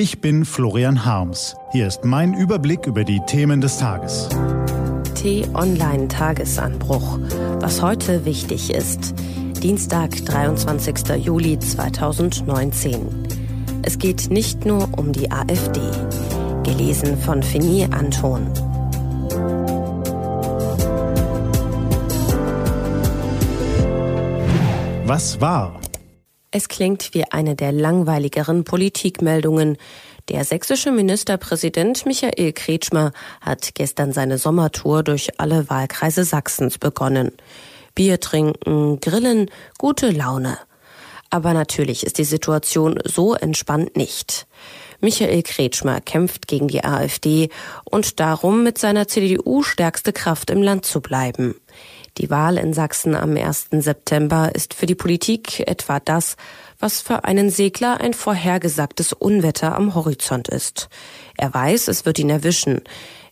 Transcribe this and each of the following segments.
Ich bin Florian Harms. Hier ist mein Überblick über die Themen des Tages. T-Online Tagesanbruch. Was heute wichtig ist. Dienstag, 23. Juli 2019. Es geht nicht nur um die AfD. Gelesen von Fini Anton. Was war? Es klingt wie eine der langweiligeren Politikmeldungen. Der sächsische Ministerpräsident Michael Kretschmer hat gestern seine Sommertour durch alle Wahlkreise Sachsens begonnen. Bier trinken, grillen, gute Laune. Aber natürlich ist die Situation so entspannt nicht. Michael Kretschmer kämpft gegen die AfD und darum, mit seiner CDU stärkste Kraft im Land zu bleiben. Die Wahl in Sachsen am 1. September ist für die Politik etwa das, was für einen Segler ein vorhergesagtes Unwetter am Horizont ist. Er weiß, es wird ihn erwischen.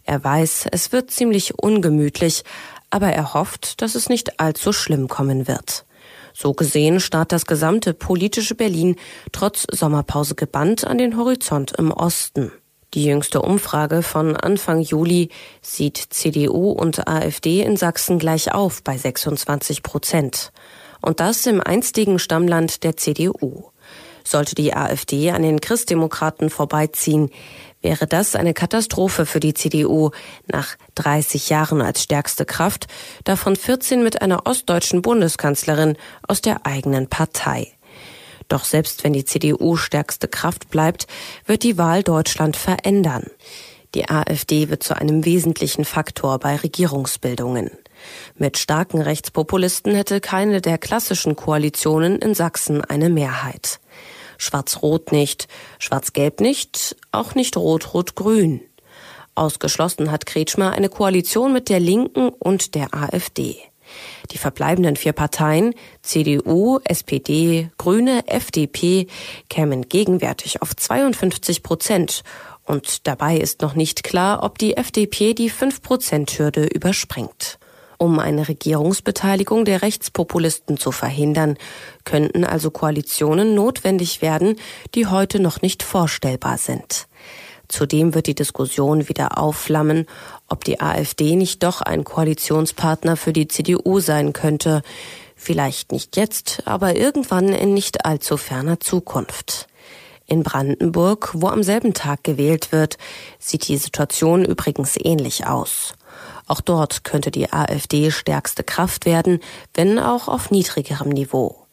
Er weiß, es wird ziemlich ungemütlich, aber er hofft, dass es nicht allzu schlimm kommen wird. So gesehen starrt das gesamte politische Berlin trotz Sommerpause gebannt an den Horizont im Osten. Die jüngste Umfrage von Anfang Juli sieht CDU und AfD in Sachsen gleich auf bei 26 Prozent. Und das im einstigen Stammland der CDU. Sollte die AfD an den Christdemokraten vorbeiziehen, wäre das eine Katastrophe für die CDU nach 30 Jahren als stärkste Kraft, davon 14 mit einer ostdeutschen Bundeskanzlerin aus der eigenen Partei. Doch selbst wenn die CDU stärkste Kraft bleibt, wird die Wahl Deutschland verändern. Die AfD wird zu einem wesentlichen Faktor bei Regierungsbildungen. Mit starken Rechtspopulisten hätte keine der klassischen Koalitionen in Sachsen eine Mehrheit. Schwarz-Rot nicht, Schwarz-Gelb nicht, auch nicht Rot-Rot-Grün. Ausgeschlossen hat Kretschmer eine Koalition mit der Linken und der AfD. Die verbleibenden vier Parteien CDU, SPD, Grüne, FDP kämen gegenwärtig auf 52 Prozent. Und dabei ist noch nicht klar, ob die FDP die 5-Prozent-Hürde überspringt. Um eine Regierungsbeteiligung der Rechtspopulisten zu verhindern, könnten also Koalitionen notwendig werden, die heute noch nicht vorstellbar sind. Zudem wird die Diskussion wieder aufflammen, ob die AfD nicht doch ein Koalitionspartner für die CDU sein könnte. Vielleicht nicht jetzt, aber irgendwann in nicht allzu ferner Zukunft. In Brandenburg, wo am selben Tag gewählt wird, sieht die Situation übrigens ähnlich aus. Auch dort könnte die AfD stärkste Kraft werden, wenn auch auf niedrigerem Niveau.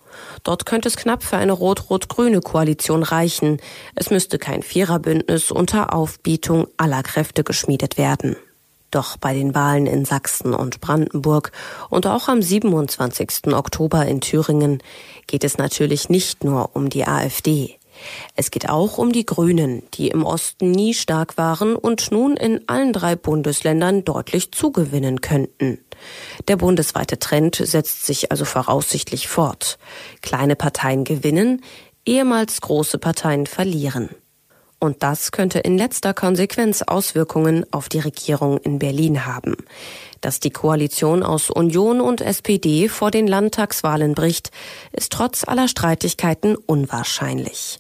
Dort könnte es knapp für eine rot-rot-grüne Koalition reichen. Es müsste kein Viererbündnis unter Aufbietung aller Kräfte geschmiedet werden. Doch bei den Wahlen in Sachsen und Brandenburg und auch am 27. Oktober in Thüringen geht es natürlich nicht nur um die AfD. Es geht auch um die Grünen, die im Osten nie stark waren und nun in allen drei Bundesländern deutlich zugewinnen könnten. Der bundesweite Trend setzt sich also voraussichtlich fort. Kleine Parteien gewinnen, ehemals große Parteien verlieren. Und das könnte in letzter Konsequenz Auswirkungen auf die Regierung in Berlin haben. Dass die Koalition aus Union und SPD vor den Landtagswahlen bricht, ist trotz aller Streitigkeiten unwahrscheinlich.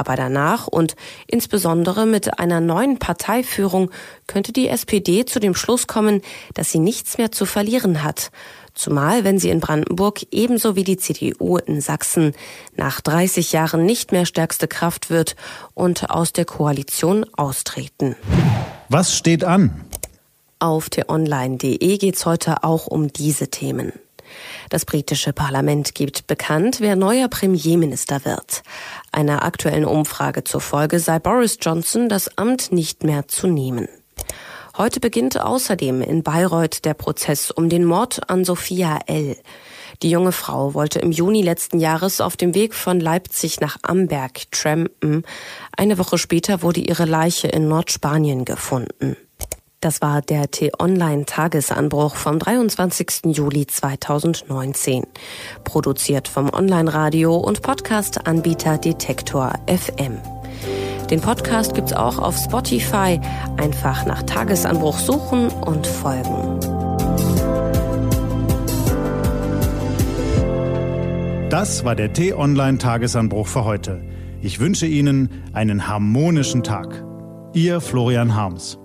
Aber danach und insbesondere mit einer neuen Parteiführung könnte die SPD zu dem Schluss kommen, dass sie nichts mehr zu verlieren hat Zumal, wenn sie in Brandenburg ebenso wie die CDU in Sachsen nach 30 Jahren nicht mehr stärkste Kraft wird und aus der Koalition austreten. Was steht an? Auf t-online.de geht es heute auch um diese Themen. Das britische Parlament gibt bekannt, wer neuer Premierminister wird. Einer aktuellen Umfrage zufolge sei Boris Johnson das Amt nicht mehr zu nehmen. Heute beginnt außerdem in Bayreuth der Prozess um den Mord an Sophia L. Die junge Frau wollte im Juni letzten Jahres auf dem Weg von Leipzig nach Amberg trampen. Eine Woche später wurde ihre Leiche in Nordspanien gefunden. Das war der T-Online-Tagesanbruch vom 23. Juli 2019. Produziert vom Online-Radio und Podcast-Anbieter Detektor FM. Den Podcast gibt's auch auf Spotify. Einfach nach Tagesanbruch suchen und folgen. Das war der T-Online-Tagesanbruch für heute. Ich wünsche Ihnen einen harmonischen Tag. Ihr Florian Harms.